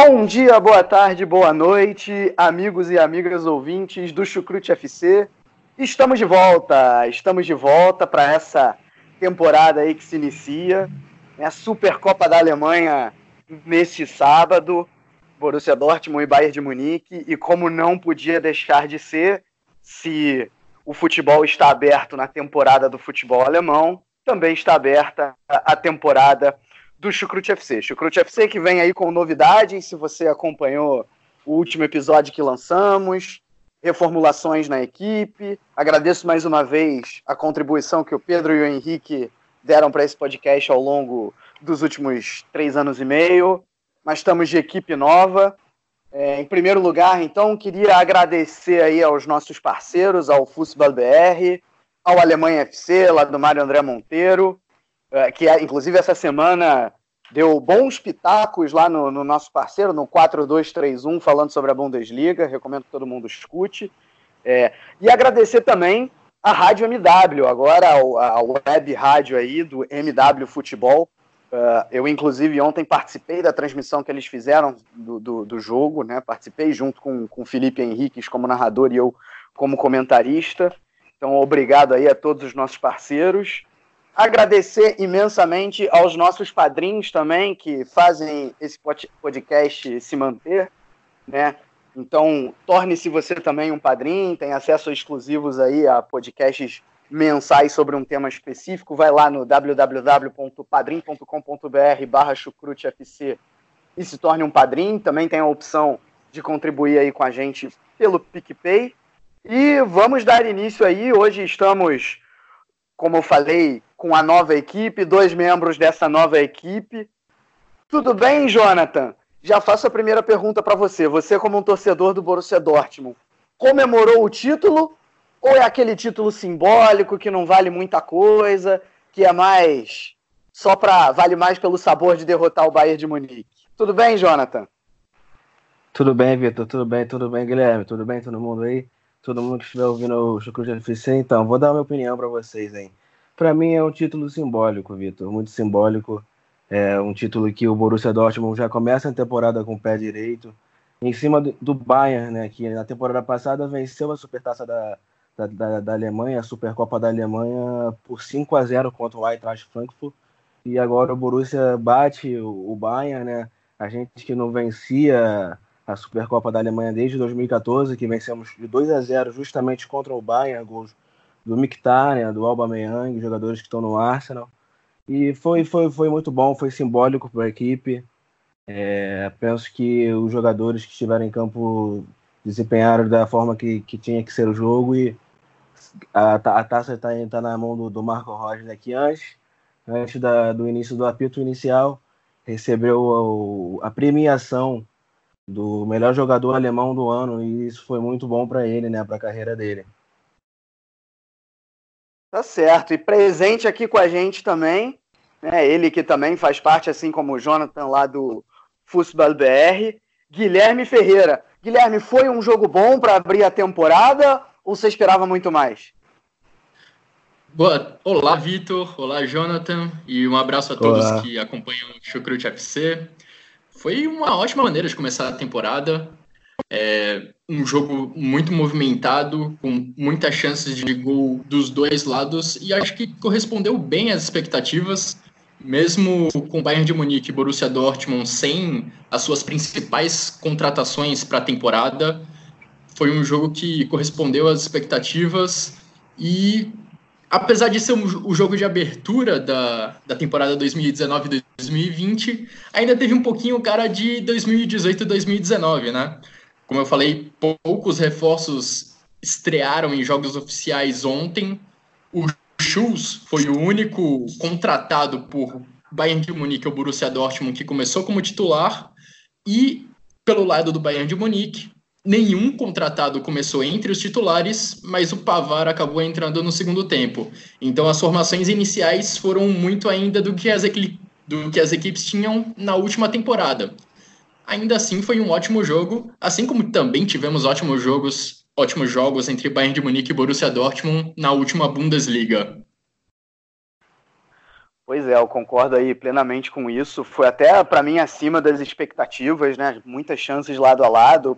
Bom dia, boa tarde, boa noite, amigos e amigas ouvintes do Chucrute FC. Estamos de volta, estamos de volta para essa temporada aí que se inicia, né? a Supercopa da Alemanha neste sábado, Borussia Dortmund e Bayern de Munique, e como não podia deixar de ser, se o futebol está aberto na temporada do futebol alemão, também está aberta a temporada do Chucrute FC. Chucrute FC que vem aí com novidades, se você acompanhou o último episódio que lançamos, reformulações na equipe. Agradeço mais uma vez a contribuição que o Pedro e o Henrique deram para esse podcast ao longo dos últimos três anos e meio. Mas estamos de equipe nova. É, em primeiro lugar, então, queria agradecer aí aos nossos parceiros, ao Fußball BR, ao Alemanha FC, lá do Mário André Monteiro, é, que inclusive essa semana deu bons pitacos lá no, no nosso parceiro, no 4231, falando sobre a Bundesliga. Recomendo que todo mundo escute. É, e agradecer também a Rádio MW, agora a, a web rádio aí do MW Futebol. Uh, eu, inclusive, ontem participei da transmissão que eles fizeram do, do, do jogo, né? Participei junto com, o Felipe Henriques como narrador e eu como comentarista. Então, obrigado aí a todos os nossos parceiros. Agradecer imensamente aos nossos padrinhos também, que fazem esse podcast se manter, né? Então, torne-se você também um padrinho, tem acesso exclusivos aí a podcasts mensais sobre um tema específico. Vai lá no www.padrim.com.br barra chucrutefc e se torne um padrinho. Também tem a opção de contribuir aí com a gente pelo PicPay. E vamos dar início aí. Hoje estamos, como eu falei, com a nova equipe, dois membros dessa nova equipe. Tudo bem, Jonathan? Já faço a primeira pergunta para você. Você, como um torcedor do Borussia Dortmund, comemorou o título ou é aquele título simbólico que não vale muita coisa, que é mais só para vale mais pelo sabor de derrotar o Bayern de Munique? Tudo bem, Jonathan? Tudo bem, Vitor. Tudo bem, tudo bem, Guilherme. Tudo bem, todo mundo aí? Todo mundo que estiver ouvindo o Chucrute FC, então, vou dar minha opinião para vocês aí. Para mim é um título simbólico, Vitor, muito simbólico. É um título que o Borussia Dortmund já começa a temporada com o pé direito, em cima do Bayern, né, que na temporada passada venceu a Supertaça da, da, da, da Alemanha, a Supercopa da Alemanha, por 5 a 0 contra o Eintracht Frankfurt. E agora o Borussia bate o Bayern, né? A gente que não vencia a Supercopa da Alemanha desde 2014, que vencemos de 2 a 0 justamente contra o Bayern, gols do Mkhitaryan, do Aubameyang, jogadores que estão no Arsenal. E foi, foi, foi muito bom, foi simbólico para a equipe. É, penso que os jogadores que estiveram em campo desempenharam da forma que, que tinha que ser o jogo e a, a taça está tá na mão do, do Marco Roger que antes, antes da, do início do apito inicial, recebeu a premiação do melhor jogador alemão do ano e isso foi muito bom para ele, né, para a carreira dele. Tá certo. E presente aqui com a gente também, né, ele que também faz parte, assim como o Jonathan lá do Fußball BR, Guilherme Ferreira. Guilherme, foi um jogo bom para abrir a temporada ou você esperava muito mais? Boa. Olá, Vitor. Olá, Jonathan. E um abraço a todos Olá. que acompanham o Chucrute FC. Foi uma ótima maneira de começar a temporada. É um jogo muito movimentado, com muitas chances de gol dos dois lados, e acho que correspondeu bem às expectativas, mesmo com o Bayern de Munique e Borussia Dortmund sem as suas principais contratações para a temporada. Foi um jogo que correspondeu às expectativas e apesar de ser o jogo de abertura da, da temporada 2019-2020, ainda teve um pouquinho cara de 2018-2019, né? Como eu falei, poucos reforços estrearam em jogos oficiais ontem. O Schulz foi o único contratado por Bayern de Munique ou Borussia Dortmund que começou como titular. E pelo lado do Bayern de Munique, nenhum contratado começou entre os titulares, mas o Pavar acabou entrando no segundo tempo. Então as formações iniciais foram muito ainda do que as, do que as equipes tinham na última temporada ainda assim foi um ótimo jogo, assim como também tivemos ótimos jogos, ótimos jogos entre Bayern de Munique e Borussia Dortmund na última Bundesliga. Pois é, eu concordo aí plenamente com isso. Foi até para mim acima das expectativas, né? Muitas chances lado a lado.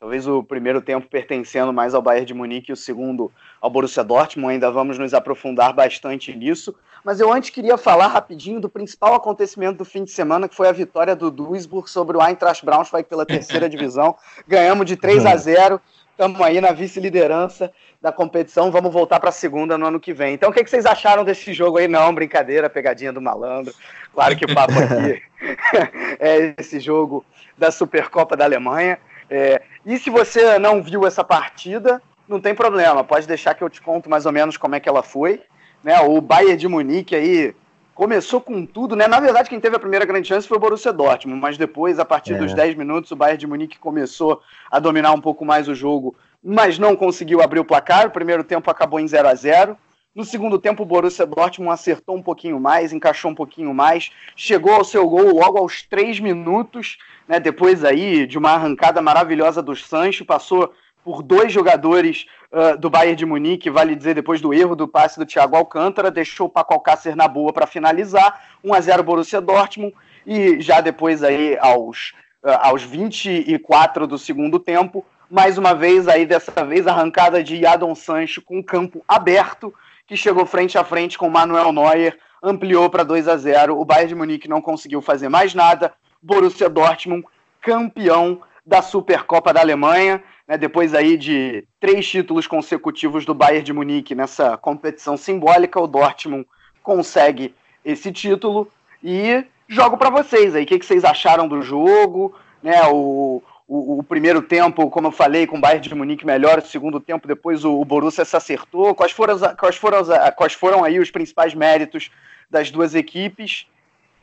Talvez o primeiro tempo pertencendo mais ao Bayern de Munique e o segundo ao Borussia Dortmund. Ainda vamos nos aprofundar bastante nisso. Mas eu antes queria falar rapidinho do principal acontecimento do fim de semana, que foi a vitória do Duisburg sobre o Eintracht Braunschweig pela terceira divisão. Ganhamos de 3 a 0. Estamos aí na vice-liderança da competição. Vamos voltar para a segunda no ano que vem. Então, o que, que, vocês acharam desse jogo aí? Não, brincadeira, pegadinha do malandro. Claro que o papo aqui é esse jogo da Supercopa da Alemanha. É, e se você não viu essa partida, não tem problema. Pode deixar que eu te conto mais ou menos como é que ela foi. Né? O Bayern de Munique aí começou com tudo, né? Na verdade, quem teve a primeira grande chance foi o Borussia Dortmund, mas depois, a partir é. dos 10 minutos, o Bayern de Munique começou a dominar um pouco mais o jogo, mas não conseguiu abrir o placar. O primeiro tempo acabou em 0 a 0 no segundo tempo, o Borussia Dortmund acertou um pouquinho mais, encaixou um pouquinho mais, chegou ao seu gol logo aos três minutos, né, depois aí de uma arrancada maravilhosa do Sancho, passou por dois jogadores uh, do Bayern de Munique, vale dizer, depois do erro do passe do Thiago Alcântara, deixou o Paco Alcácer na boa para finalizar, 1 a 0 Borussia Dortmund, e já depois aí aos, uh, aos 24 do segundo tempo, mais uma vez aí, dessa vez, arrancada de Adon Sancho com campo aberto, que chegou frente a frente com Manuel Neuer, ampliou para 2 a 0 o Bayern de Munique não conseguiu fazer mais nada, Borussia Dortmund campeão da Supercopa da Alemanha, né, depois aí de três títulos consecutivos do Bayern de Munique nessa competição simbólica, o Dortmund consegue esse título. E jogo para vocês aí, o que, que, vocês acharam do jogo, né, o, o, o, primeiro tempo, como eu falei, com o Bayern de Munique melhor, o segundo tempo depois o, o Borussia se acertou, quais foram, quais, foram, quais foram aí os principais méritos das duas equipes,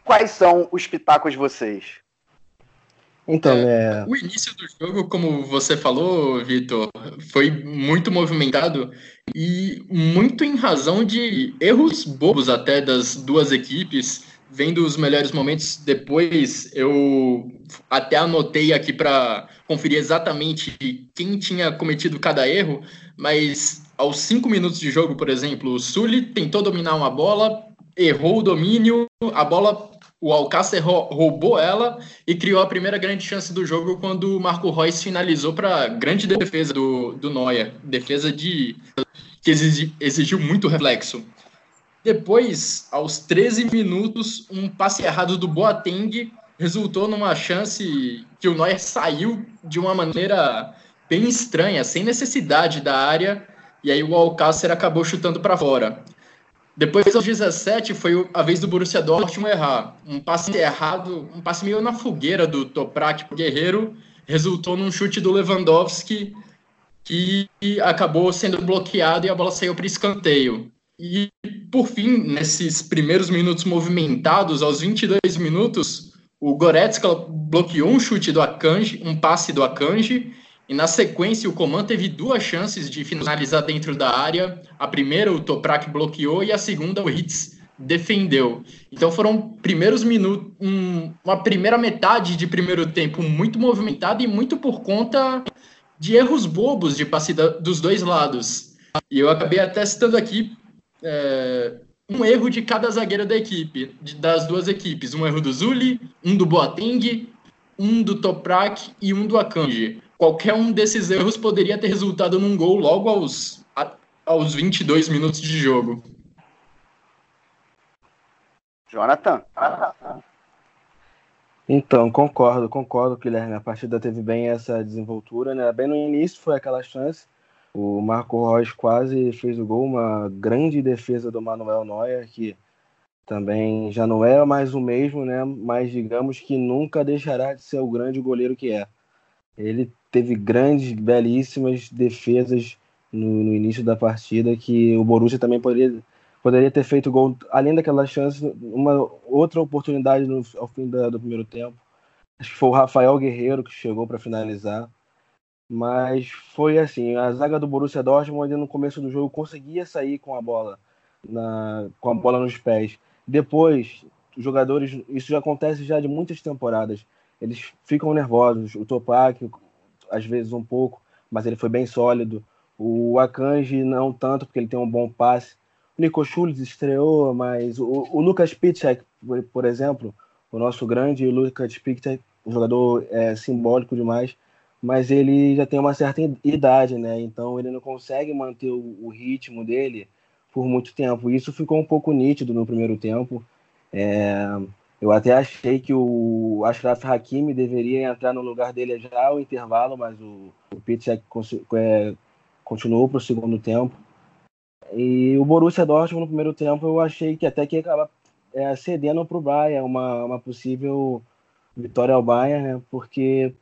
quais são os pitacos de vocês? Então, é, é... O início do jogo, como você falou, Vitor, foi muito movimentado e muito em razão de erros bobos até das duas equipes. Vendo os melhores momentos depois, eu até anotei aqui para conferir exatamente quem tinha cometido cada erro, mas aos cinco minutos de jogo, por exemplo, o Sully tentou dominar uma bola, errou o domínio, a bola o Alcácer roubou ela e criou a primeira grande chance do jogo quando o Marco Reus finalizou para grande defesa do, do Neuer. Defesa de que exigi, exigiu muito reflexo. Depois, aos 13 minutos, um passe errado do Boateng resultou numa chance que o Neuer saiu de uma maneira bem estranha, sem necessidade da área, e aí o Alcácer acabou chutando para fora. Depois, aos 17, foi a vez do Borussia Dortmund errar. Um passe errado, um passe meio na fogueira do Toprak pro Guerreiro, resultou num chute do Lewandowski que acabou sendo bloqueado e a bola saiu para escanteio. E, por fim, nesses primeiros minutos movimentados, aos 22 minutos, o Goretzka bloqueou um chute do Akanji, um passe do Akanji, e na sequência, o Coman teve duas chances de finalizar dentro da área. A primeira, o Toprak bloqueou, e a segunda, o Hitz defendeu. Então foram primeiros minutos, um, uma primeira metade de primeiro tempo muito movimentada e muito por conta de erros bobos de passe dos dois lados. E eu acabei até citando aqui é, um erro de cada zagueiro da equipe, de, das duas equipes. Um erro do Zuli, um do Boateng, um do Toprak e um do Akanji qualquer um desses erros poderia ter resultado num gol logo aos, aos 22 minutos de jogo. Jonathan. Então, concordo, concordo, Guilherme. A partida teve bem essa desenvoltura, né? Bem no início foi aquela chance. O Marco Reus quase fez o gol, uma grande defesa do Manuel Neuer, que também já não é mais o mesmo, né? Mas digamos que nunca deixará de ser o grande goleiro que é. Ele teve grandes, belíssimas defesas no, no, início da partida que o Borussia também poderia, poderia ter feito gol, além daquela chance, uma outra oportunidade no, ao fim da, do primeiro tempo. Acho que foi o Rafael Guerreiro que chegou para finalizar. Mas foi assim, a zaga do Borussia Dortmund no começo do jogo conseguia sair com a bola na, com a bola nos pés. Depois, os jogadores, isso já acontece já de muitas temporadas. Eles ficam nervosos. O Topak, às vezes um pouco, mas ele foi bem sólido. O Akanji não tanto, porque ele tem um bom passe. Nico Schultz estreou, mas o, o Lucas Piszczek, por exemplo, o nosso grande Lucas Piszczek, um jogador é, simbólico demais, mas ele já tem uma certa idade, né? Então ele não consegue manter o, o ritmo dele por muito tempo. Isso ficou um pouco nítido no primeiro tempo. É, eu até achei que o Ashraf Hakimi deveria entrar no lugar dele já ao intervalo, mas o, o é, continuou para o segundo tempo. E o Borussia Dortmund no primeiro tempo eu achei que até que ia acabar é, cedendo para o Bayern uma, uma possível vitória ao Bayern, né? porque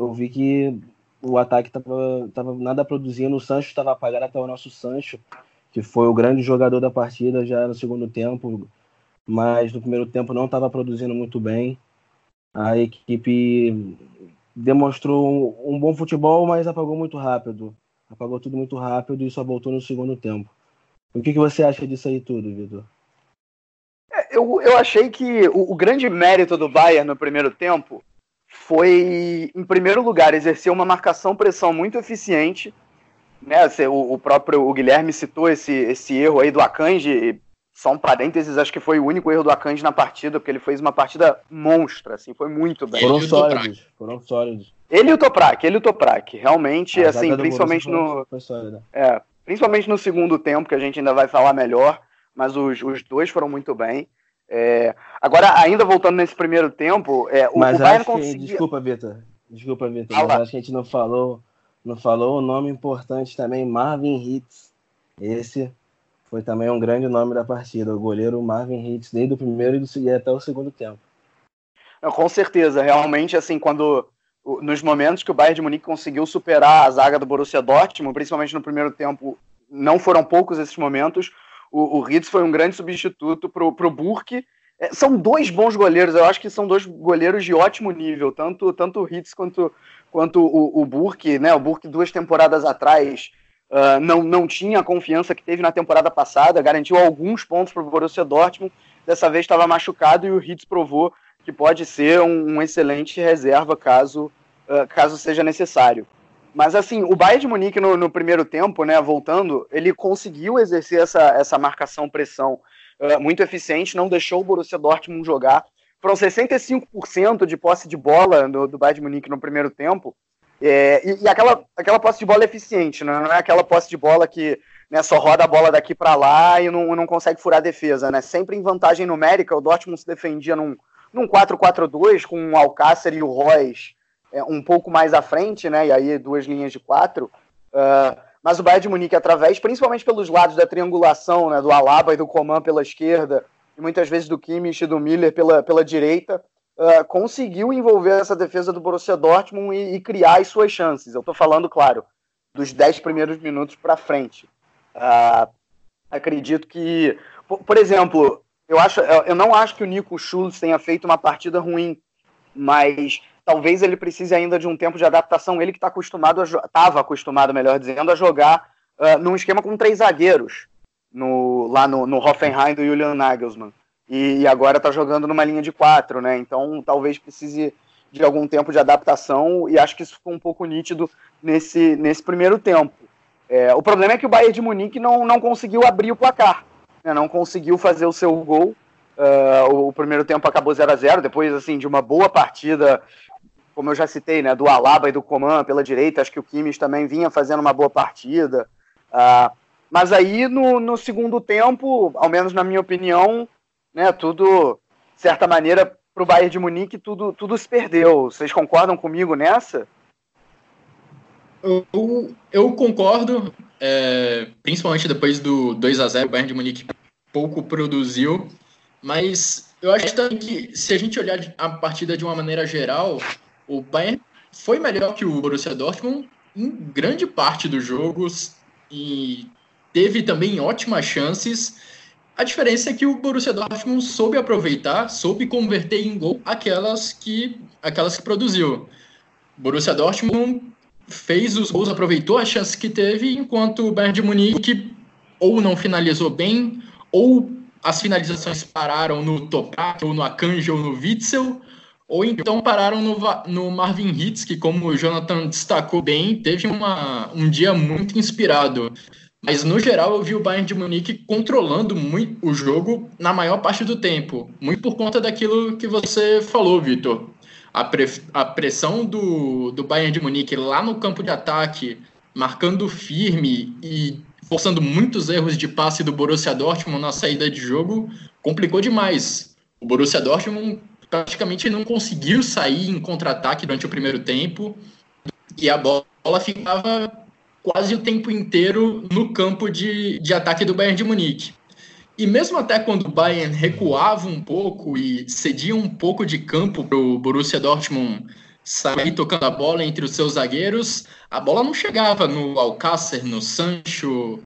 eu vi que o ataque estava tava nada produzindo, o Sancho estava apagado até o nosso Sancho, que foi o grande jogador da partida já no segundo tempo, mas no primeiro tempo não estava produzindo muito bem. A equipe demonstrou um, um bom futebol, mas apagou muito rápido. Apagou tudo muito rápido e só voltou no segundo tempo. O que, que você acha disso aí tudo, Vitor? É, eu, eu achei que o, o, grande mérito do Bayern no primeiro tempo foi, em primeiro lugar, exercer uma marcação-pressão muito eficiente. Né? O, o, próprio o Guilherme citou esse, esse erro aí do Akanji, só um parênteses, acho que foi o único erro do Akanji na partida, porque ele fez uma partida monstra, assim, foi muito bem. Foram sólidos, foram sólidos. Ele e o Toprak, ele e o Toprak, realmente, assim, principalmente no... É, principalmente no segundo tempo, que a gente ainda vai falar melhor, mas os, os dois foram muito bem. É, agora, ainda voltando nesse primeiro tempo, é, o, mas o Bayern conseguia... Desculpa, Vitor. Desculpa, Vitor, mas acho que a gente não falou, não falou o nome importante também, Marvin Hitz. Esse foi também um grande nome da partida, o goleiro Marvin Hitz, desde o primeiro e até o segundo tempo. Com certeza, realmente, assim, quando nos momentos que o Bayern de Munique conseguiu superar a zaga do Borussia Dortmund, principalmente no primeiro tempo, não foram poucos esses momentos. O, o Ritz foi um grande substituto para o Burke. É, são dois bons goleiros, eu acho que são dois goleiros de ótimo nível, tanto, tanto o Ritz quanto, quanto o, o Burke. Né? O Burke, duas temporadas atrás, uh, não, não tinha a confiança que teve na temporada passada, garantiu alguns pontos para o Borussia Dortmund. Dessa vez estava machucado e o Ritz provou que pode ser um, um excelente reserva caso, uh, caso seja necessário. Mas assim, o Bayern de Munique no, no, primeiro tempo, né, voltando, ele conseguiu exercer essa, essa marcação pressão uh, muito eficiente, não deixou o Borussia Dortmund jogar. Foram 65% de posse de bola do, do Bayern de Munique no primeiro tempo. É, e, e aquela, aquela posse de bola eficiente, né? não é aquela posse de bola que né, só roda a bola daqui para lá e não, não consegue furar a defesa. Né? Sempre em vantagem numérica, o Dortmund se defendia num, num 4-4-2 com o Alcácer e o Royce é, um pouco mais à frente, né? E aí duas linhas de quatro. Uh, mas o Bayern de Munique, através, principalmente pelos lados da triangulação, né? Do Alaba e do Coman pela esquerda, e muitas vezes do Kimmich e do Miller pela, pela direita, uh, conseguiu envolver essa defesa do Borussia Dortmund e, e criar as suas chances. Eu estou falando, claro, dos dez primeiros minutos para frente. Uh, acredito que, por, por exemplo, eu, acho, eu não acho que o Nico Schultz tenha feito uma partida ruim, mas talvez ele precise ainda de um tempo de adaptação. Ele que está acostumado, estava acostumado, melhor dizendo, a jogar uh, num esquema com três zagueiros no, lá no, no Hoffenheim do Julian Nagelsmann. E, e agora está jogando numa linha de quatro, né? Então talvez precise de algum tempo de adaptação e acho que isso ficou um pouco nítido nesse, nesse primeiro tempo. É, o problema é que o Bayern de Munique não, não conseguiu abrir o placar né, não conseguiu fazer o seu gol. Uh, o primeiro tempo acabou 0 a 0 depois assim de uma boa partida, como eu já citei, né, do Alaba e do Coman pela direita. Acho que o Kimmich também vinha fazendo uma boa partida. Uh, mas aí no, no segundo tempo, ao menos na minha opinião, né, tudo, de certa maneira, para o Bayern de Munique, tudo, tudo se perdeu. Vocês concordam comigo nessa? Eu, eu concordo, é, principalmente depois do 2 a 0 o Bayern de Munique pouco produziu, mas eu acho também que se a gente olhar a partida de uma maneira geral, o Bayern foi melhor que o Borussia Dortmund em grande parte dos jogos e teve também ótimas chances. A diferença é que o Borussia Dortmund soube aproveitar, soube converter em gol aquelas que aquelas que produziu. Borussia Dortmund fez os gols, aproveitou a chance que teve, enquanto o Bayern de Munique ou não finalizou bem, ou as finalizações pararam no Toprak, ou no Akanji, ou no Witzel, ou então pararam no, no Marvin Hitz, que como o Jonathan destacou bem, teve uma, um dia muito inspirado. Mas no geral eu vi o Bayern de Munique controlando muito o jogo na maior parte do tempo, muito por conta daquilo que você falou, Vitor. A, pre a pressão do, do Bayern de Munique lá no campo de ataque, marcando firme e forçando muitos erros de passe do Borussia Dortmund na saída de jogo, complicou demais. O Borussia Dortmund praticamente não conseguiu sair em contra-ataque durante o primeiro tempo e a bola ficava quase o tempo inteiro no campo de, de ataque do Bayern de Munique. E mesmo até quando o Bayern recuava um pouco e cedia um pouco de campo para o Borussia Dortmund sair tocando a bola entre os seus zagueiros, a bola não chegava no Alcácer, no Sancho,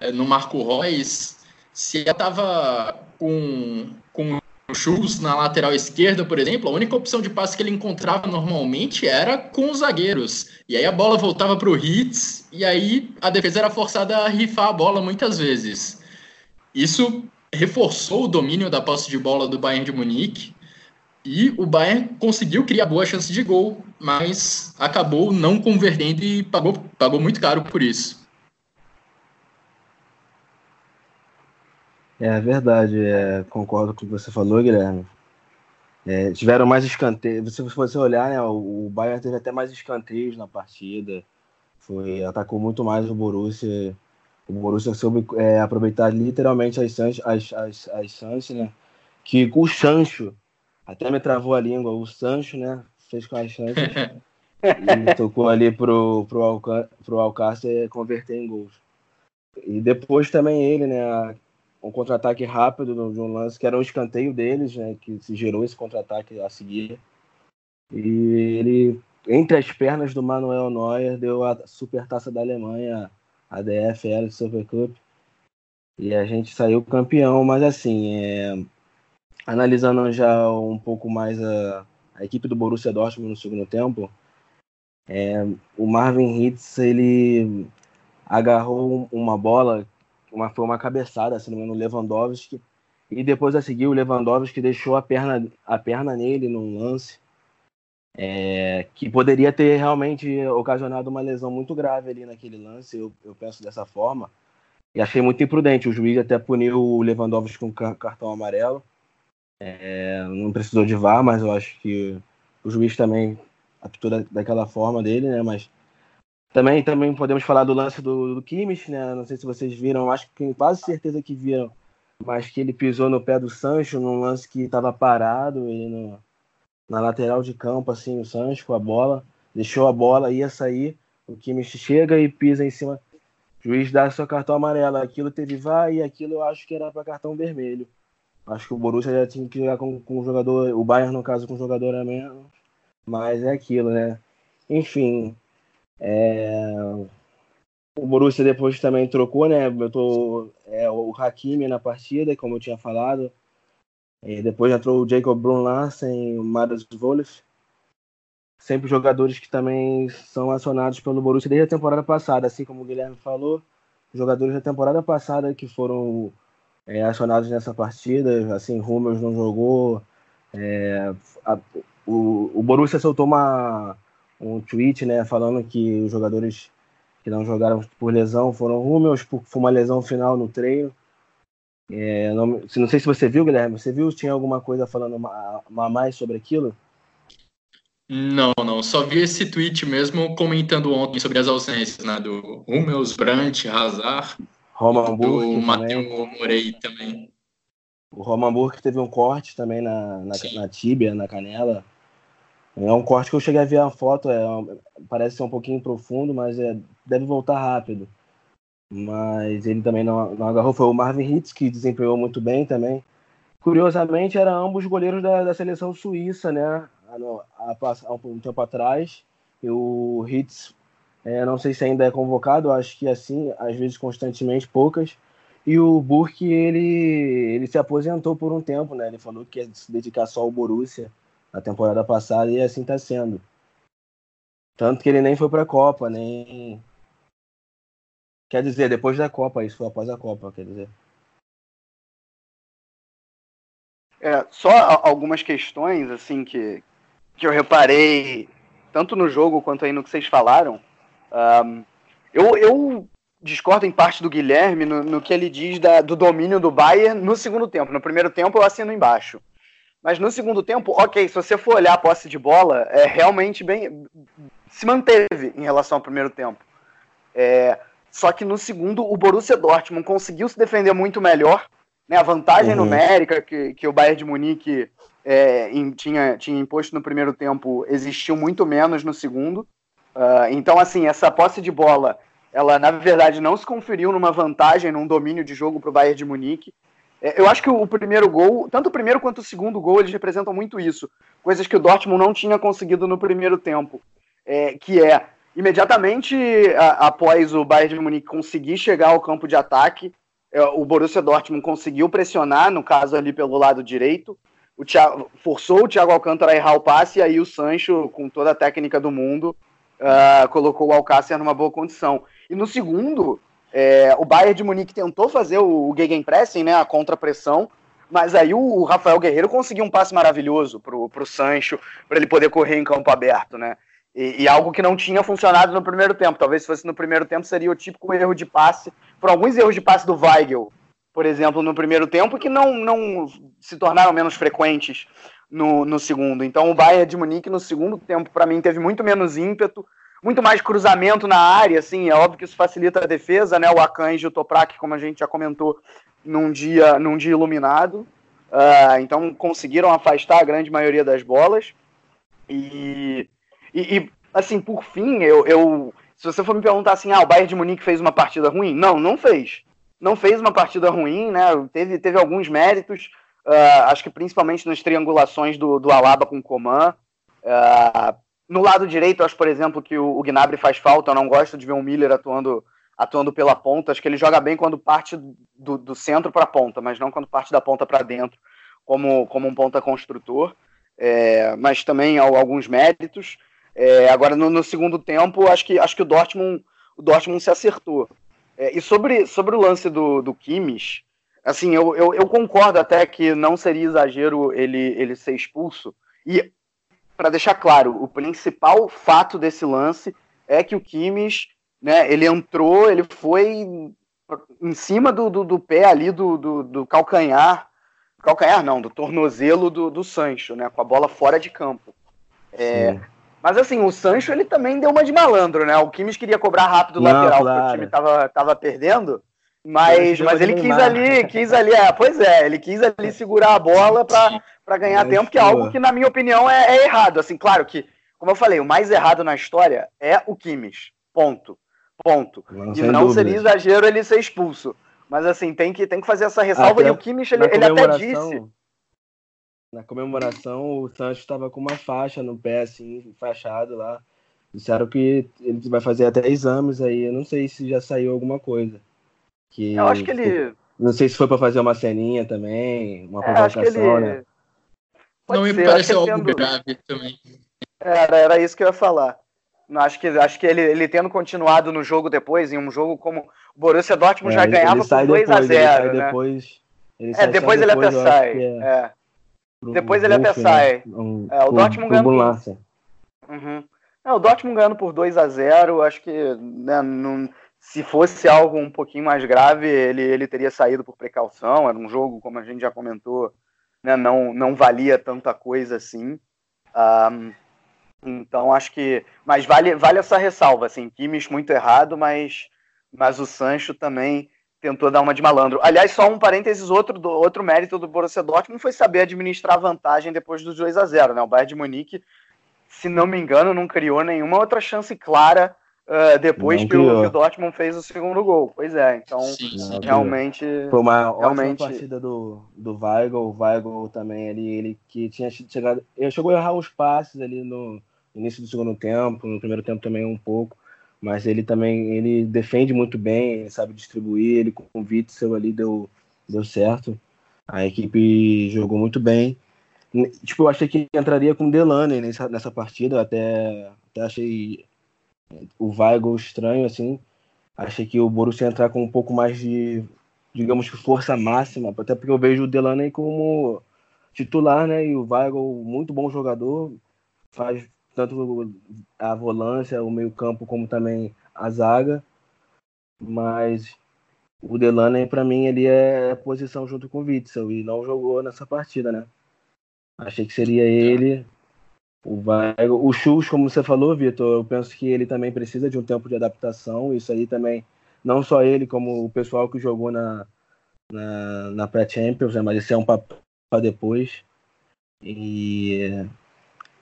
eh, no Marco Reus. Se ela estava com, com Schultz na lateral esquerda, por exemplo, a única opção de passe que ele encontrava normalmente era com os zagueiros. E aí a bola voltava para o Hitz, e aí a defesa era forçada a rifar a bola muitas vezes. Isso reforçou o domínio da posse de bola do Bayern de Munique, e o Bayern conseguiu criar boa chance de gol, mas acabou não convertendo e pagou, pagou muito caro por isso. É verdade, é, concordo com o que você falou, Guilherme. É, tiveram mais escanteios. Se você olhar, né, o, Bayern teve até mais escanteios na partida. Foi, atacou muito mais o Borussia. O Borussia soube é, aproveitar literalmente as chances, as, as, as chances, né? Que o Sancho, até me travou a língua, o Sancho, né? Fez com as chances. e tocou ali pro, pro, Alca, pro Alcácer converter em gols. E depois também ele, né? um contra-ataque rápido de um lance que era um escanteio deles, né, que se gerou esse contra-ataque a seguir. E ele, entre as pernas do Manuel Neuer, deu a supertaça da Alemanha, a DFL Super Cup. E a gente saiu campeão, mas assim, é, analisando já um pouco mais a, a, equipe do Borussia Dortmund no segundo tempo, é, o Marvin Hitz ele agarrou uma bola uma, foi uma cabeçada, se não me engano, no Lewandowski. E depois a seguir o Lewandowski deixou a perna, a perna nele num lance é, que poderia ter realmente ocasionado uma lesão muito grave ali naquele lance, eu, eu penso dessa forma. E achei muito imprudente. O juiz até puniu o Lewandowski com cartão amarelo. É, não precisou de VAR, mas eu acho que o juiz também apitou daquela forma dele, né? Mas também, também podemos falar do lance do, do Kimmich, né? Não sei se vocês viram, acho que quase certeza que viram, mas que ele pisou no pé do Sancho num lance que estava parado, ele no, na lateral de campo, assim, o Sancho com a bola, deixou a bola, ia sair, o Kimmich chega e pisa em cima, o juiz dá seu cartão amarelo, aquilo teve vai e aquilo eu acho que era para cartão vermelho. Acho que o Borussia já tinha que jogar com, com o jogador, o Bayern no caso com o jogador a menos, mas é aquilo, né? Enfim, é... O Borussia depois também trocou, né? Eu tô, é, o Hakimi na partida, como eu tinha falado. E depois entrou o Jacob Brun Larsen, o Maras Wolff. Sempre jogadores que também são acionados pelo Borussia desde a temporada passada, assim como o Guilherme falou. Jogadores da temporada passada que foram é, acionados nessa partida, assim, Rummels não jogou. É, a, o, o Borussia soltou uma, um tweet, né, falando que os jogadores que não jogaram por lesão foram Rúmeus, por uma lesão final no treino. É, não, não, sei se você viu, Guilherme, você viu? Tinha alguma coisa falando a mais sobre aquilo? Não, não, só vi esse tweet mesmo comentando ontem sobre as ausências, né, do Hummels, Brandt, Hazard, Roman Burke, do Matheus Morei também. O Roman Burke teve um corte também na, na, na tíbia, na canela, é um corte que eu cheguei a ver a foto, é, parece ser um pouquinho profundo, mas é, deve voltar rápido. Mas ele também não, não agarrou. Foi o Marvin Hitz que desempenhou muito bem também. Curiosamente, eram ambos goleiros da, da seleção suíça, né? Há um tempo atrás. E o Hitz, é, não sei se ainda é convocado, acho que assim, às vezes constantemente, poucas. E o Burke, ele, ele se aposentou por um tempo, né? Ele falou que ia se dedicar só ao Borussia na temporada passada e assim está sendo. Tanto que ele nem foi para a Copa, nem. Quer dizer, depois da Copa, isso foi após a Copa, quer dizer. É, só algumas questões, assim, que, que eu reparei, tanto no jogo quanto aí no que vocês falaram. Um, eu, eu discordo em parte do Guilherme no, no que ele diz da, do domínio do Bayern no segundo tempo. No primeiro tempo eu assino embaixo. Mas no segundo tempo, ok, se você for olhar a posse de bola, é realmente bem. se manteve em relação ao primeiro tempo. É, só que no segundo, o Borussia Dortmund conseguiu se defender muito melhor. Né, a vantagem uhum. numérica que, que o Bayern de Munique é, em, tinha, tinha imposto no primeiro tempo existiu muito menos no segundo. Uh, então, assim, essa posse de bola, ela na verdade não se conferiu numa vantagem, num domínio de jogo para o Bayern de Munique. É, eu acho que o primeiro gol, tanto o primeiro quanto o segundo gol, eles representam muito isso. Coisas que o Dortmund não tinha conseguido no primeiro tempo. É, que é, imediatamente a, após o Bayern de Munique conseguir chegar ao campo de ataque, é, o Borussia Dortmund conseguiu pressionar, no caso ali pelo lado direito. O Thiago, forçou o Thiago Alcântara a errar o passe, e aí o Sancho, com toda a técnica do mundo, uh, colocou o Alcácer numa boa condição. E no segundo, é, o Bayern de Munique tentou fazer o, o gegenpressing, né, a contrapressão, mas aí o, Rafael Guerreiro conseguiu um passe maravilhoso pro, pro Sancho, para ele poder correr em campo aberto, né? E, e, algo que não tinha funcionado no primeiro tempo. Talvez se fosse no primeiro tempo seria o típico erro de passe, por alguns erros de passe do Weigel, por exemplo, no primeiro tempo, que não, não se tornaram menos frequentes no, no segundo. Então o Bayern de Munique no segundo tempo, para mim, teve muito menos ímpeto, muito mais cruzamento na área, assim, é óbvio que isso facilita a defesa, né? O Akanji e o Toprak, como a gente já comentou, num dia, num dia iluminado. Uh, então conseguiram afastar a grande maioria das bolas. E, e, e, assim, por fim, eu, eu, se você for me perguntar assim, ah, o Bayern de Munique fez uma partida ruim? Não, não fez. Não fez uma partida ruim, né? Teve, teve alguns méritos, uh, acho que principalmente nas triangulações do, do Alaba com o Coman. Uh, no lado direito, acho, por exemplo, que o, o Gnabry faz falta. Eu não gosto de ver o Miller atuando, atuando pela ponta. Acho que ele joga bem quando parte do, do centro para a ponta, mas não quando parte da ponta para dentro, como, como um ponta construtor. É, mas também alguns méritos. É, agora, no, no, segundo tempo, acho que, acho que o, Dortmund, o Dortmund se acertou. É, e sobre, sobre o lance do, do Kimmich, assim, eu, eu, eu, concordo até que não seria exagero ele, ele ser expulso. E para deixar claro, o principal fato desse lance é que o Kimmich, né, ele entrou, ele foi em cima do, do, do pé ali do, do, do, calcanhar, calcanhar não, do tornozelo do, do Sancho, né, com a bola fora de campo. É, mas assim, o Sancho ele também deu uma de malandro, né? O Kimmich queria cobrar rápido o lateral, claro. porque o time tava, tava perdendo. Mas, mas ele quis ali, quis ali, é, pois é, ele quis ali segurar a bola para ganhar tempo, que é algo que, na minha opinião, é, é, errado. Assim, claro que, como eu falei, o mais errado na história é o Kimmich. Ponto. Ponto. Não, e não dúvida. seria exagero ele ser expulso. Mas assim, tem que, tem que fazer essa ressalva. Até, e o Kimmich, ele, ele até disse. Na comemoração, o Sancho estava com uma faixa no pé, assim, fachado lá. Disseram que ele vai fazer até exames aí. Eu não sei se já saiu alguma coisa. Que, eu acho que ele. Não sei se foi para fazer uma ceninha também, uma é, provocação, ele... né? Pode não ser, me parece algo tendo... grave também. Era, era isso que eu ia falar. Acho que, acho que ele, ele tendo continuado no jogo depois, em um jogo como o Borussia Dortmund é, já ganhava por 2 a 0 né? Depois, ele é, depois ele depois, até sai. É. é. Depois ele até sai. Né? Um, é, o Dortmund ganhando. Uhum. É, o Dortmund ganhando por 2 a 0 acho que né, não, se fosse algo um pouquinho mais grave, ele, ele teria saído por precaução. Era um jogo, como a gente já comentou, né, não, não valia tanta coisa assim. Um, então acho que. Mas vale, vale essa ressalva, assim, Kimmich muito errado, mas, mas o Sancho também tentou dar uma de malandro. Aliás, só um parênteses, outro, do, outro mérito do Borussia Dortmund foi saber administrar vantagem depois dos 2 a 0 né? O Bayern de Munique, se não me engano, não criou nenhuma outra chance clara uh, depois que o, que o, Dortmund fez o segundo gol. Pois é, então sim, sim. realmente. Foi uma realmente... ótima partida do, do Weigl. O Weigl também ali, ele que tinha chegado. Ele chegou a errar os passes ali no início do segundo tempo, no primeiro tempo também um pouco. Mas ele também ele defende muito bem, ele sabe distribuir, ele com o Witzel ali deu, deu certo. A equipe jogou muito bem. Tipo, eu achei que entraria com o Delaney nessa, nessa partida, até, até achei o Weigl estranho, assim. Achei que o Borussia ia entrar com um pouco mais de, digamos que força máxima, até porque eu vejo o Delaney como titular, né? E o Weigl, muito bom jogador, faz tanto a volância, o meio campo, como também a zaga. mas o Delaney, para mim, ele é posição junto com o Witzel e não jogou nessa partida, né? Achei que seria ele. O, Weigl. o Chus, como você falou, Vitor, eu penso que ele também precisa de um tempo de adaptação. Isso aí também, não só ele, como o pessoal que jogou na, na, na pré-Champions, né? mas esse é um papo para depois. E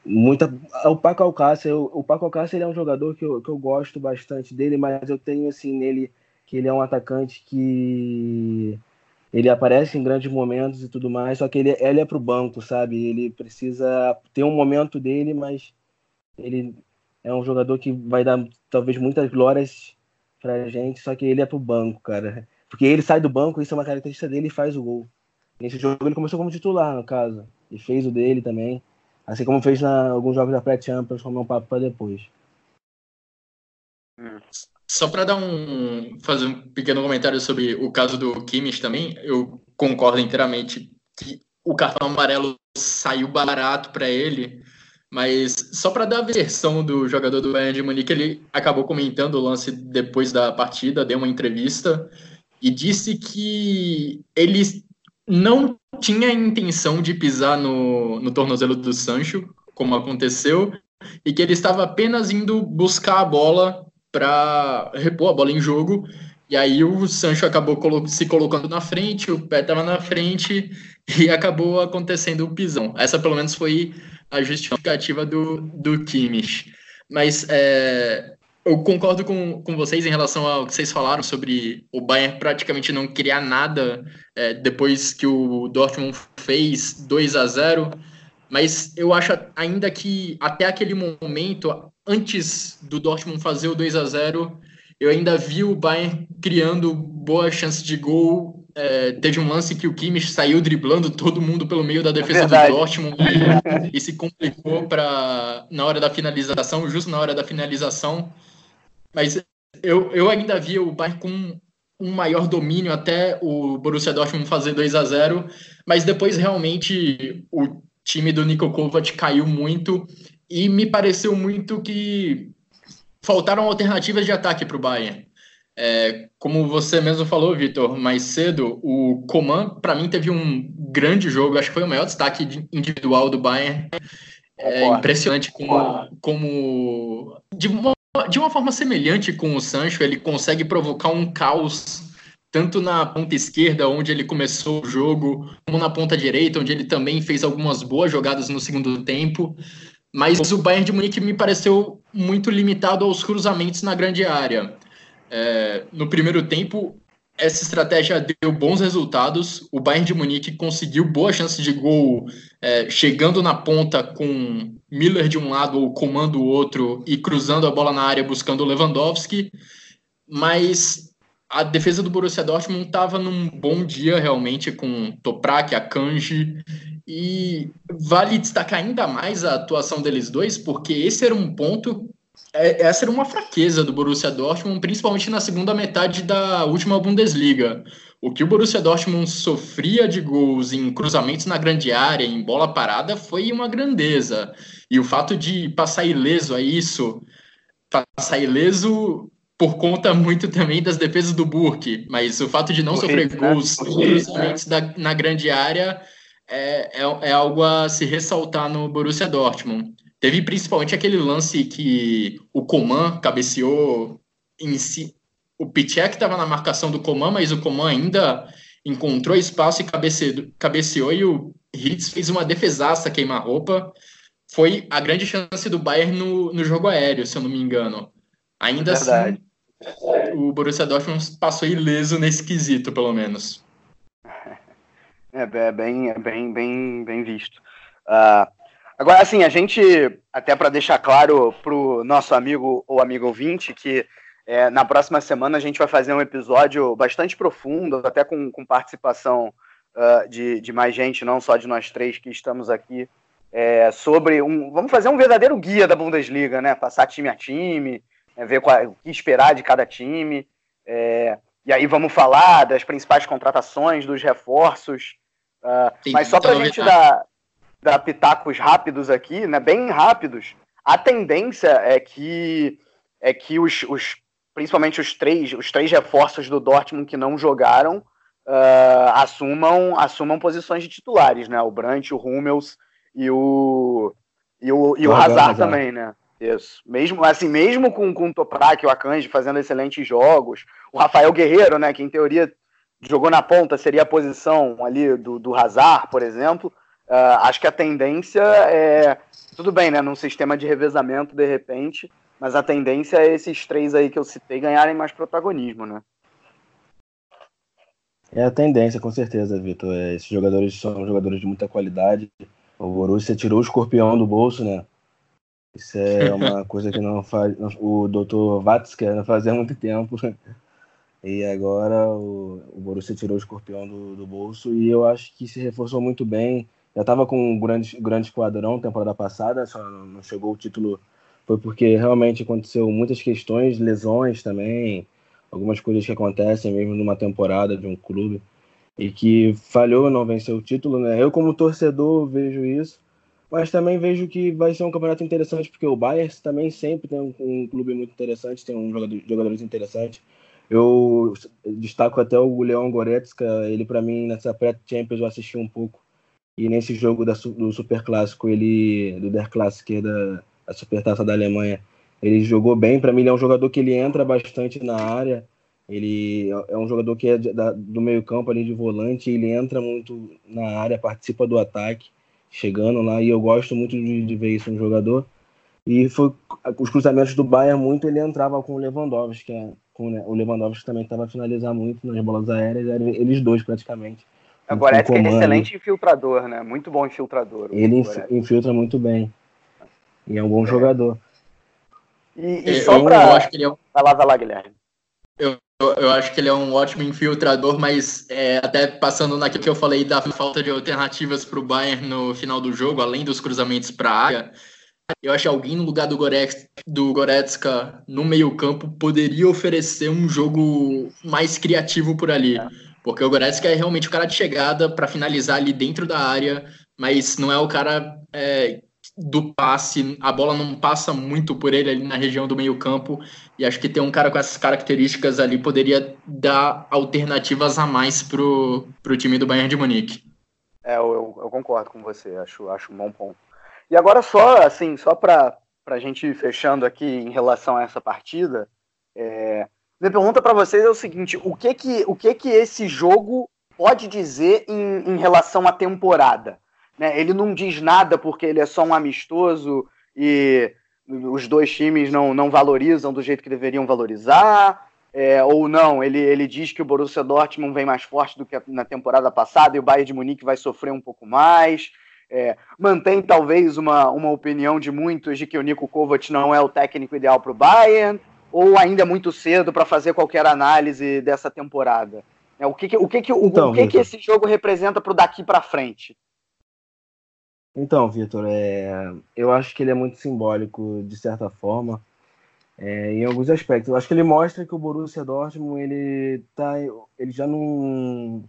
muita o Paco Alcácer, o Paco Alcácer é um jogador que eu, que eu gosto bastante dele, mas eu tenho assim nele que ele é um atacante que ele aparece em grandes momentos e tudo mais, só que ele, ele é pro banco, sabe? Ele precisa ter um momento dele, mas ele é um jogador que vai dar talvez muitas glórias pra gente, só que ele é pro banco, cara. Porque ele sai do banco, isso é uma característica dele e faz o gol. Nesse jogo ele começou como titular, no caso, e fez o dele também. Assim como fez na alguns jogos da pré-Champions, como é um papo para depois. Só para dar um fazer um pequeno comentário sobre o caso do Kimmich também, eu concordo inteiramente que o cartão amarelo saiu barato para ele, mas só para dar a versão do jogador do Bayern de Munique, ele acabou comentando o lance depois da partida, deu uma entrevista e disse que ele não tinha intenção de pisar no, no tornozelo do Sancho, como aconteceu, e que ele estava apenas indo buscar a bola para repor a bola em jogo. E aí o Sancho acabou se colocando na frente, o pé estava na frente e acabou acontecendo o pisão. Essa pelo menos foi a justificativa do, do Kimmich. Mas é, eu concordo com, com vocês em relação ao que vocês falaram sobre o Bayern praticamente não criar nada é, depois que o Dortmund fez 2 a 0 mas eu acho ainda que até aquele momento, antes do Dortmund fazer o 2 a 0 eu ainda vi o Bayern criando boas chances de gol. É, teve um lance que o Kimmich saiu driblando todo mundo pelo meio da defesa é do Dortmund e, e se complicou para na hora da finalização, justo na hora da finalização. Mas eu, eu ainda vi o Bayern com um maior domínio até o Borussia Dortmund fazer 2 a 0 mas depois realmente o time do Niko Kovac caiu muito e me pareceu muito que faltaram alternativas de ataque para o Bayern. É, como você mesmo falou, Vitor, mais cedo, o Coman, para mim, teve um grande jogo, acho que foi o maior destaque individual do Bayern. É impressionante como, como de uma de uma forma semelhante com o Sancho, ele consegue provocar um caos tanto na ponta esquerda, onde ele começou o jogo, como na ponta direita, onde ele também fez algumas boas jogadas no segundo tempo. Mas o Bayern de Munique me pareceu muito limitado aos cruzamentos na grande área. É, no primeiro tempo, essa estratégia deu bons resultados. O Bayern de Munique conseguiu boa chance de gol, é, chegando na ponta com Miller de um lado ou comando o outro e cruzando a bola na área buscando o Lewandowski. Mas a defesa do Borussia Dortmund estava num bom dia realmente com Toprak, Akanji e vale destacar ainda mais a atuação deles dois, porque esse era um ponto é, essa era uma fraqueza do Borussia Dortmund, principalmente na segunda metade da última Bundesliga. O que o Borussia Dortmund sofria de gols em cruzamentos na grande área, em bola parada, foi uma grandeza. E o fato de passar ileso a isso, passar ileso por conta muito também das defesas do Burke, mas o fato de não sofrer né? gols da, na grande área é, é, é algo a se ressaltar no Borussia Dortmund. Teve principalmente aquele lance que o Coman cabeceou em si. O Pichek estava na marcação do Coman, mas o Coman ainda encontrou espaço e cabeceou, cabeceou e o Hitz fez uma defesaça queima-roupa. Foi a grande chance do Bayern no, no jogo aéreo, se eu não me engano. Ainda Verdade. assim, o Borussia Dortmund passou ileso nesse quesito, pelo menos. É, é bem, é bem, bem, bem visto. Uh, Agora, assim, a gente, até para deixar claro para o nosso amigo ou amigo ouvinte, que é, na próxima semana a gente vai fazer um episódio bastante profundo, até com, com participação uh, de, de mais gente, não só de nós três que estamos aqui, é, sobre um. Vamos fazer um verdadeiro guia da Bundesliga, né? Passar time a time, é, ver qual, o que esperar de cada time. É, e aí vamos falar das principais contratações, dos reforços. Uh, mas só para a gente dar dar pitacos rápidos aqui, né, bem rápidos, a tendência é que é que os, os principalmente os três, os três reforços do Dortmund que não jogaram, uh, assumam, assumam posições de titulares, né? O Brandt, o Hummels e o, e o, e o Hazard também, né? Isso. Mesmo, assim, mesmo com, com o Toprak e o Akanji fazendo excelentes jogos, o Rafael Guerreiro, né, que em teoria jogou na ponta, seria a posição ali do, do Hazard, por exemplo, uh, acho que a tendência é, tudo bem, né, num sistema de revezamento, de repente, mas a tendência é esses três aí que eu citei ganharem mais protagonismo, né? É a tendência, com certeza, Vitor. É, esses jogadores são jogadores de muita qualidade. O Borussia tirou o escorpião do bolso, né? Isso é uma coisa que não faz. O Dr. Watzke não fazia há muito tempo. E agora o, o Borussia tirou o escorpião do, do bolso e eu acho que se reforçou muito bem. Já estava com um grande, grande esquadrão temporada passada, só não chegou o título. Foi porque realmente aconteceu muitas questões, lesões também, algumas coisas que acontecem mesmo numa temporada de um clube e que falhou não vencer o título, né? Eu como torcedor vejo isso, mas também vejo que vai ser um campeonato interessante porque o Bayern também sempre tem um, um clube muito interessante, tem um jogador, jogadores interessantes. Eu destaco até o Leon Goretzka, ele para mim nessa pré-Champions eu assisti um pouco e nesse jogo da, do Super Clássico, ele do Der Klassiker da, da Supertaça da Alemanha, ele jogou bem. Para mim ele é um jogador que ele entra bastante na área ele é um jogador que é da, do meio campo ali de volante, ele entra muito na área, participa do ataque, chegando lá, e eu gosto muito de, de ver isso no jogador. E foi os cruzamentos do Bayern muito, ele entrava com o Lewandowski, que é, com, né, o Lewandowski também estava a finalizar muito nas bolas aéreas, eles dois praticamente. Agora é que ele é excelente infiltrador, né? Muito bom infiltrador. Ele infiltra muito bem. E é um bom é. jogador. E, e só pra... Eu acho que ele é um... Vai lá, vai lá, Guilherme. Eu eu, eu, acho que ele é um ótimo infiltrador, mas é, até passando naquilo que eu falei da falta de alternativas para o Bayern no final do jogo, além dos cruzamentos para a área, eu acho que alguém no lugar do, Goretzka, do Goretzka no meio-campo poderia oferecer um jogo mais criativo por ali. É. Porque o Goretzka é realmente o cara de chegada para finalizar ali dentro da área, mas não é o cara é, do passe, a bola não passa muito por ele ali na região do meio-campo, e acho que ter um cara com essas características ali poderia dar alternativas a mais pro, pro time do Bayern de Munique. É, eu, eu concordo com você, acho, acho um bom ponto. E agora só, assim, só para a gente ir fechando aqui em relação a essa partida, é, minha pergunta para vocês é o seguinte: o que que, o que que esse jogo pode dizer em, em relação à temporada? Né? Ele não diz nada porque ele é só um amistoso e os dois times não, não valorizam do jeito que deveriam valorizar. É, ou não, ele, ele diz que o Borussia Dortmund vem mais forte do que na temporada passada e o Bayern de Munique vai sofrer um pouco mais. É, mantém talvez uma, uma opinião de muitos de que o Nico Kovac não é o técnico ideal para o Bayern, ou ainda é muito cedo para fazer qualquer análise dessa temporada? É, o que, que o que, que, o, então, o que, que esse jogo representa para o daqui para frente? Então, Vitor, é, eu acho que ele é muito simbólico de certa forma, é, em alguns aspectos. Eu acho que ele mostra que o Borussia Dortmund ele tá, ele já não,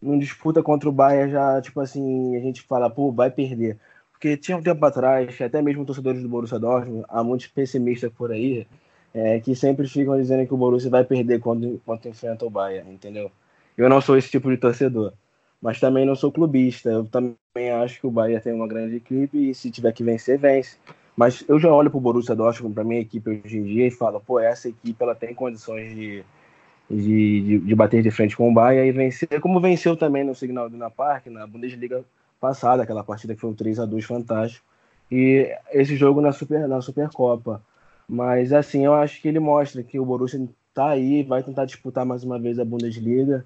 não disputa contra o Bayern já tipo assim a gente fala pô vai perder, porque tinha um tempo atrás até mesmo torcedores do Borussia Dortmund há muitos pessimistas por aí é, que sempre ficam dizendo que o Borussia vai perder quando, quando enfrenta o Bayern, entendeu? Eu não sou esse tipo de torcedor mas também não sou clubista. Eu também acho que o Bahia tem uma grande equipe e se tiver que vencer, vence. Mas eu já olho para o Borussia Dortmund, para minha equipe hoje em dia, e falo, pô, essa equipe ela tem condições de, de, de, de bater de frente com o Bahia e vencer, como venceu também no Signal Iduna Park, na Bundesliga passada, aquela partida que foi um 3 a 2 fantástico. E esse jogo na, Super, na Supercopa. Mas assim, eu acho que ele mostra que o Borussia está aí, vai tentar disputar mais uma vez a Bundesliga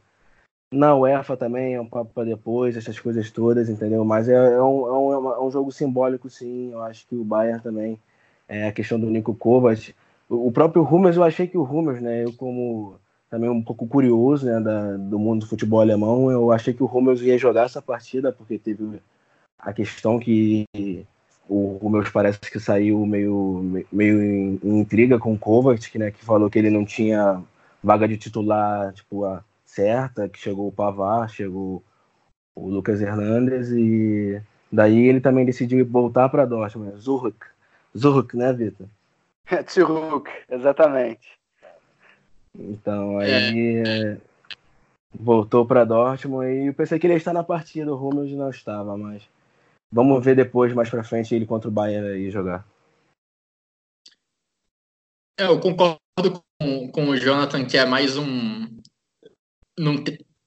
na UEFA também é um papo para depois, essas coisas todas, entendeu? Mas é, é, um, é, um, é um jogo simbólico, sim. Eu acho que o Bayern também, é a questão do Nico Kovac. O, o próprio Hummels, eu achei que o Hummels, né? Eu, como também um pouco curioso né, da, do mundo do futebol alemão, eu achei que o Hummels ia jogar essa partida, porque teve a questão que o Hummels parece que saiu meio, meio em, em intriga com o Kovac, né, que falou que ele não tinha vaga de titular, tipo, a certa, que chegou o Pavar, chegou o Lucas Hernandes e daí ele também decidiu voltar para Dortmund, Zurich. Zurich, né, Vitor? Zurich, exatamente. Então aí é. É, voltou para Dortmund e eu pensei que ele ia estar na partida, o Hummels não estava, mas vamos ver depois, mais para frente, ele contra o Bayern aí jogar. É, eu concordo com, com o Jonathan que é mais um. Não,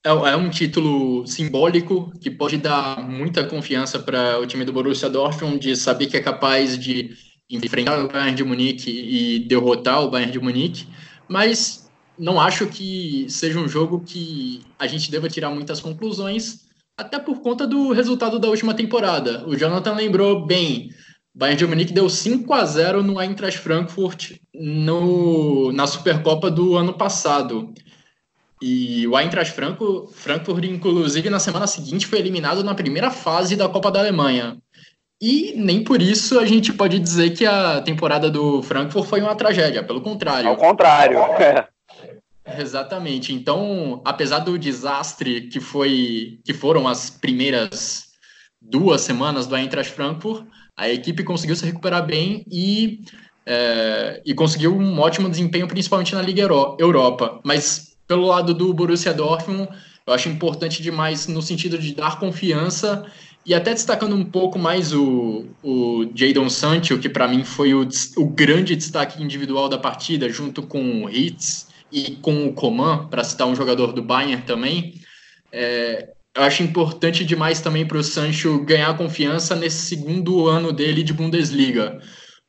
é, é um título simbólico que pode dar muita confiança para o time do Borussia Dortmund de saber que é capaz de enfrentar o Bayern de Munique e derrotar o Bayern de Munique, mas não acho que seja um jogo que a gente deva tirar muitas conclusões, até por conta do resultado da última temporada. O Jonathan lembrou bem, Bayern de Munique deu 5 a 0 no Eintracht Frankfurt no, na Supercopa do ano passado. E o Eintracht Franco, Frankfurt, inclusive, na semana seguinte foi eliminado na primeira fase da Copa da Alemanha. E nem por isso a gente pode dizer que a temporada do Frankfurt foi uma tragédia, pelo contrário. Ao contrário. Exatamente. Então, apesar do desastre que foi que foram as primeiras duas semanas do Eintracht Frankfurt, a equipe conseguiu se recuperar bem e, é, e conseguiu um ótimo desempenho, principalmente na Liga Europa. Mas pelo lado do Borussia Dortmund, eu acho importante demais no sentido de dar confiança e até destacando um pouco mais o, o Jadon Sancho, que para mim foi o, o grande destaque individual da partida, junto com o Hitz e com o Coman, para citar um jogador do Bayern também. É, eu acho importante demais também para o Sancho ganhar confiança nesse segundo ano dele de Bundesliga,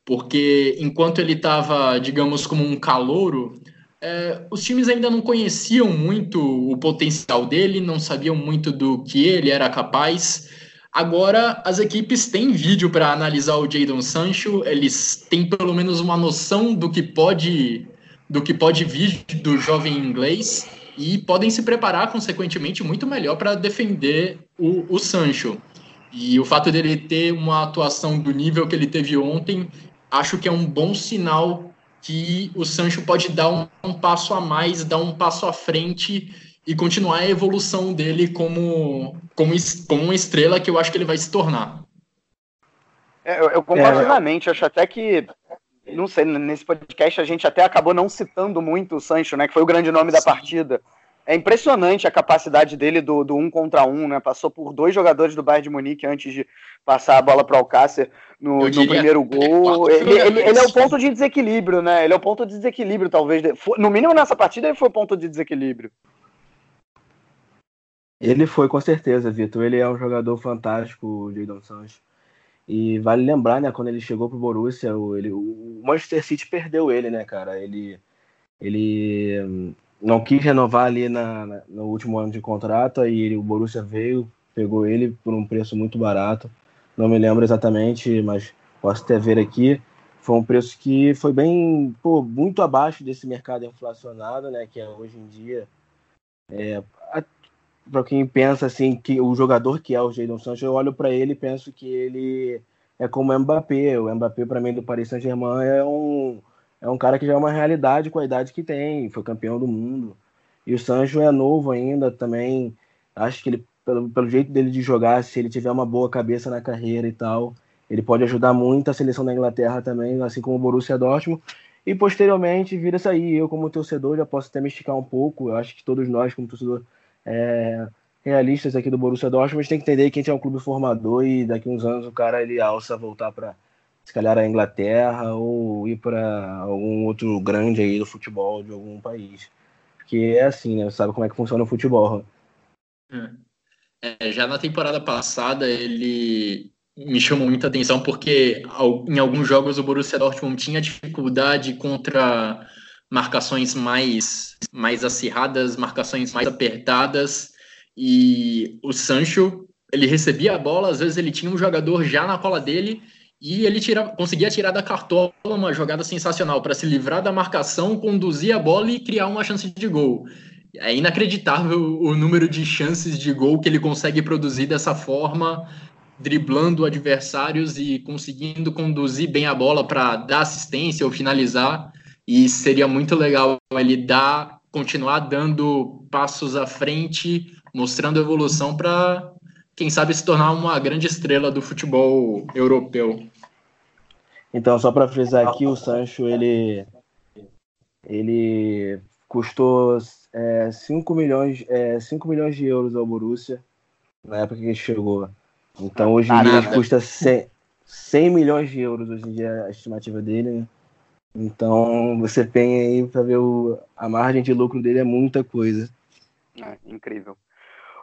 porque enquanto ele estava, digamos, como um calouro, é, os times ainda não conheciam muito o potencial dele, não sabiam muito do que ele era capaz. Agora as equipes têm vídeo para analisar o Jadon Sancho, eles têm pelo menos uma noção do que pode do que pode vir do jovem inglês e podem se preparar consequentemente muito melhor para defender o, o Sancho. E o fato dele ter uma atuação do nível que ele teve ontem, acho que é um bom sinal que o Sancho pode dar um, um, passo a mais, dar um passo à frente e continuar a evolução dele como, como, como uma estrela que eu acho que ele vai se tornar. É, eu, eu concordo é. plenamente, acho até que, não sei, nesse podcast a gente até acabou não citando muito o Sancho, né, que foi o grande nome da partida. É impressionante a capacidade dele do, do um contra um, né? Passou por dois jogadores do Bayern de Munique antes de passar a bola para o Alcácer no, no primeiro gol. Ele, ele, ele, é o ponto de desequilíbrio, né? Ele é o ponto de desequilíbrio, talvez. No mínimo nessa partida ele foi o ponto de desequilíbrio. Ele foi, com certeza, Vitor. Ele é um jogador fantástico, o Jadon Sancho. E vale lembrar, né, quando ele chegou pro Borussia, o, ele, o Manchester City perdeu ele, né, cara? Ele, ele não quis renovar ali na, na, no último ano de contrato, aí ele, o Borussia veio, pegou ele por um preço muito barato. Não me lembro exatamente, mas posso até ver aqui. Foi um preço que foi bem, pô, muito abaixo desse mercado inflacionado, né, que é hoje em dia. É, para quem pensa assim que o jogador que é o Jadon Sancho, eu olho para ele e penso que ele é como o Mbappé. O Mbappé para mim do Paris Saint-Germain é um é um cara que já é uma realidade com a idade que tem, foi campeão do mundo. E o Sancho é novo ainda também. Acho que ele, pelo, pelo jeito dele de jogar, se ele tiver uma boa cabeça na carreira e tal, ele pode ajudar muito a seleção da Inglaterra também, assim como o Borussia Dortmund. E posteriormente vira isso aí. Eu, como torcedor, já posso até me esticar um pouco. Eu acho que todos nós, como torcedor, é, realistas aqui do Borussia Dortmund, tem que entender que a gente é um clube formador e daqui uns anos o cara ele alça voltar para se calhar a Inglaterra ou ir para algum outro grande aí do futebol de algum país. Porque é assim, né? Sabe como é que funciona o futebol. É. É, já na temporada passada ele me chamou muita atenção porque em alguns jogos o Borussia Dortmund tinha dificuldade contra marcações mais, mais acirradas, marcações mais apertadas e o Sancho ele recebia a bola, às vezes ele tinha um jogador já na cola dele e ele tira, conseguia tirar da cartola uma jogada sensacional para se livrar da marcação, conduzir a bola e criar uma chance de gol. É inacreditável o número de chances de gol que ele consegue produzir dessa forma, driblando adversários e conseguindo conduzir bem a bola para dar assistência ou finalizar. E seria muito legal ele dar, continuar dando passos à frente, mostrando evolução para quem sabe se tornar uma grande estrela do futebol europeu. Então, só para frisar aqui, o Sancho ele ele custou é, 5, milhões, é, 5 milhões de euros ao Borussia na época que ele chegou. Então hoje em dia ele custa 100, 100 milhões de euros hoje em dia a estimativa dele. Né? Então você tem aí para ver o, a margem de lucro dele é muita coisa. É, incrível.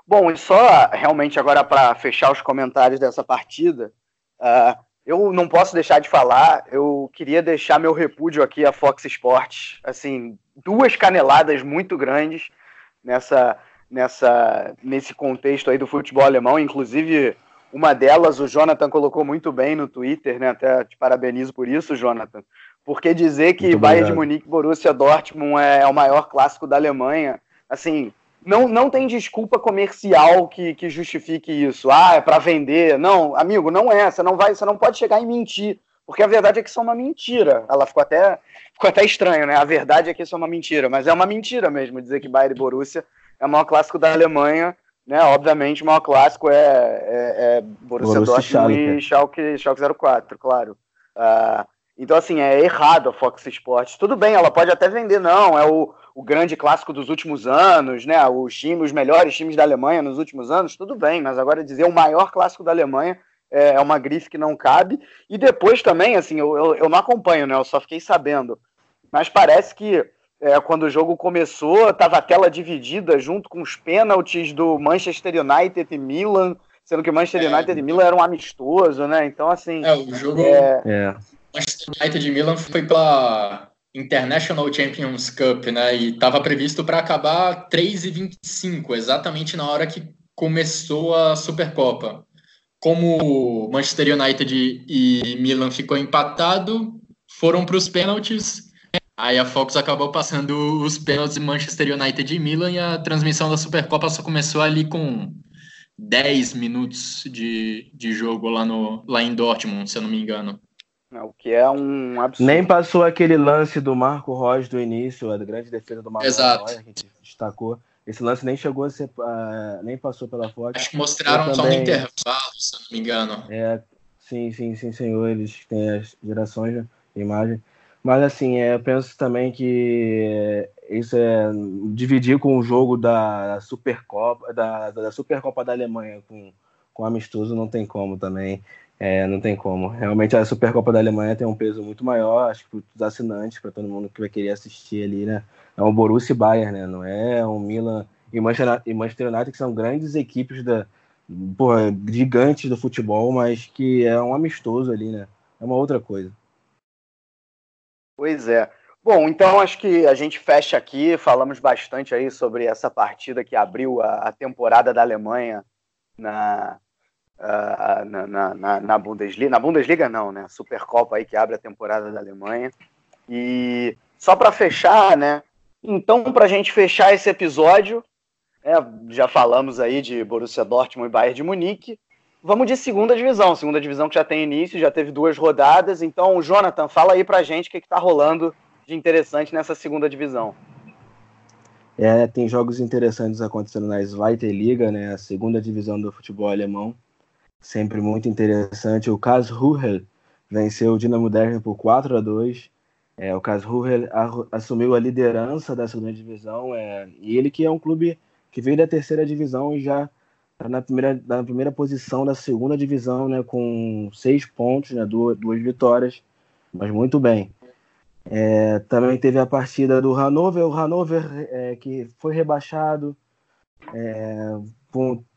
Bom, e só realmente agora para fechar os comentários dessa partida, uh, eu não posso deixar de falar, eu queria deixar meu repúdio aqui à Fox Sports, assim, duas caneladas muito grandes nessa, nessa, nesse contexto aí do futebol alemão, inclusive uma delas o Jonathan colocou muito bem no Twitter, né? Até te parabenizo por isso, Jonathan. Porque dizer que Bayern de Munique Borussia Dortmund é, é o maior clássico da Alemanha, assim, não, não tem desculpa comercial que, que justifique isso. Ah, é para vender. Não, amigo, não é. Você não vai, você não pode chegar e mentir, porque a verdade é que isso é uma mentira. Ela ficou até ficou até estranho, né? A verdade é que isso é uma mentira, mas é uma mentira mesmo dizer que Bayern e Borussia é o maior clássico da Alemanha, né? Obviamente, o maior clássico é, é, é Borussia, Borussia Dortmund e Schalke, Schalke 04, claro. Uh, então, assim, é errado a Fox Sports. Tudo bem, ela pode até vender, não, é o, o grande clássico dos últimos anos, né? Os times, os melhores times da Alemanha nos últimos anos, tudo bem, mas agora dizer o maior clássico da Alemanha é, é uma grife que não cabe. E depois também, assim, eu, eu, eu, não acompanho, né? Eu só fiquei sabendo. Mas parece que é, quando o jogo começou, tava a tela dividida junto com os pênaltis do Manchester United e Milan, sendo que o Manchester é. United e Milan eram um amistoso, né? Então, assim. É, o jogo. É... Manchester United e Milan foi pela International Champions Cup, né? E estava previsto para acabar 3 e 25, exatamente na hora que começou a Supercopa. Como Manchester United e Milan ficou empatado, foram para os pênaltis. Aí a Fox acabou passando os pênaltis Manchester United e Milan e a transmissão da Supercopa só começou ali com 10 minutos de, de jogo lá, no, lá em Dortmund, se eu não me engano. É, o que é um absurdo. Nem passou aquele lance do Marco Rocha do início, a grande defesa do Marco Exato. Rocha, que a gente destacou. Esse lance nem chegou a ser. Uh, nem passou pela Fox. Acho que mostraram só no intervalo, se eu não me engano. É, sim, sim, sim, senhor. Eles têm as gerações de imagem. Mas assim, é, eu penso também que isso é dividir com o jogo da Supercopa, da, da Supercopa da Alemanha com, com amistoso não tem como também. É, não tem como. Realmente a Supercopa da Alemanha tem um peso muito maior, acho que para os assinantes, para todo mundo que vai querer assistir ali, né? É um Borussia e Bayern, né? Não é um Milan e Manchester United, que são grandes equipes da, porra, gigantes do futebol, mas que é um amistoso ali, né? É uma outra coisa. Pois é. Bom, então acho que a gente fecha aqui, falamos bastante aí sobre essa partida que abriu a, a temporada da Alemanha na, uh, na, na, na, Bundesliga. Na Bundesliga não, né? Supercopa aí que abre a temporada da Alemanha. E só para fechar, né? Então, para a gente fechar esse episódio, é, já falamos aí de Borussia Dortmund e Bayern de Munique. Vamos de segunda divisão, segunda divisão que já tem início, já teve duas rodadas. Então, Jonathan, fala aí pra gente o que, está rolando de interessante nessa segunda divisão. É, tem jogos interessantes acontecendo na Zweite Liga, né, a segunda divisão do futebol alemão sempre muito interessante. O Karlsruhe venceu o Dinamo Dresden por 4 a 2. É, o Karlsruhe assumiu a liderança da segunda divisão é, e ele que é um clube que veio da terceira divisão e já está na primeira, na primeira posição da segunda divisão, né, com seis pontos, né, duas, duas vitórias, mas muito bem. É, também teve a partida do Hannover, o Hannover é, que foi rebaixado é,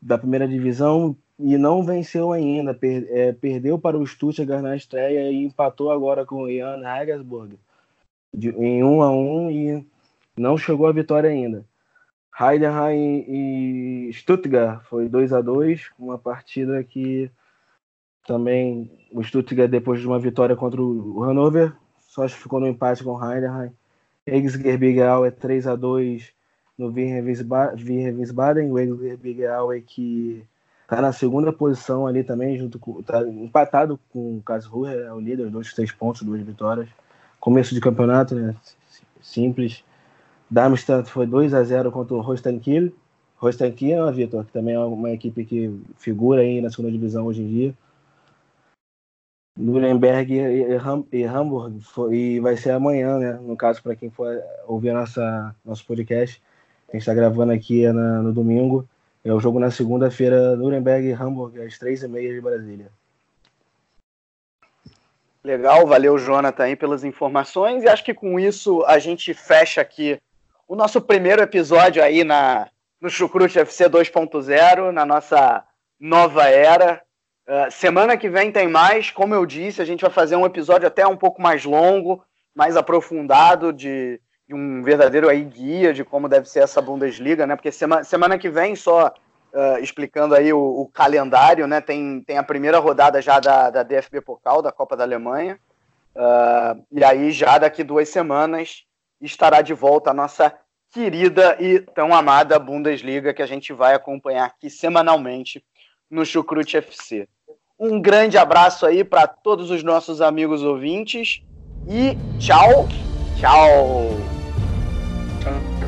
da primeira divisão, e não venceu ainda. Per, é, perdeu para o Stuttgart na estreia e empatou agora com o Jan Hagersburg em 1 um a 1 um, e não chegou à vitória ainda. Heidenheim e Stuttgart foi 2 a 2 uma partida que também o Stuttgart depois de uma vitória contra o Hannover só ficou no empate com o Heidenheim. Ex-Gerbigau é 3 a 2 no Wiener Wiesbaden, o Ex-Gerbigau é que Tá na segunda posição ali também, junto com. Tá empatado com o Karlsruhe, é o líder, dois, três pontos, duas vitórias. Começo de campeonato, né? Simples. Darmstadt foi 2 a 0 contra o Holstein Kiel. Holstein Kiel, Vitor, que também é uma equipe que figura aí na segunda divisão hoje em dia. Nuremberg e, e, Hamburg e vai ser amanhã, né? No caso, para quem for ouvir nossa, nosso podcast, a gente está gravando aqui na, no domingo. É o jogo na segunda-feira, Nuremberg e Hamburg, às três e meia de Brasília. Legal, valeu, Jonathan, aí, pelas informações. E acho que com isso a gente fecha aqui o nosso primeiro episódio aí na, no Chucrute FC 2.0, na nossa nova era. Uh, semana que vem tem mais, como eu disse, a gente vai fazer um episódio até um pouco mais longo, mais aprofundado de, um verdadeiro aí guia de como deve ser essa Bundesliga, né? Porque semana, semana que vem, só uh, explicando aí o, o, calendário, né? Tem, tem a primeira rodada já da, da DFB Pokal, da Copa da Alemanha. Uh, e aí, já daqui duas semanas, estará de volta a nossa querida e tão amada Bundesliga que a gente vai acompanhar aqui semanalmente no Chucrute FC. Um grande abraço aí para todos os nossos amigos ouvintes e tchau, tchau.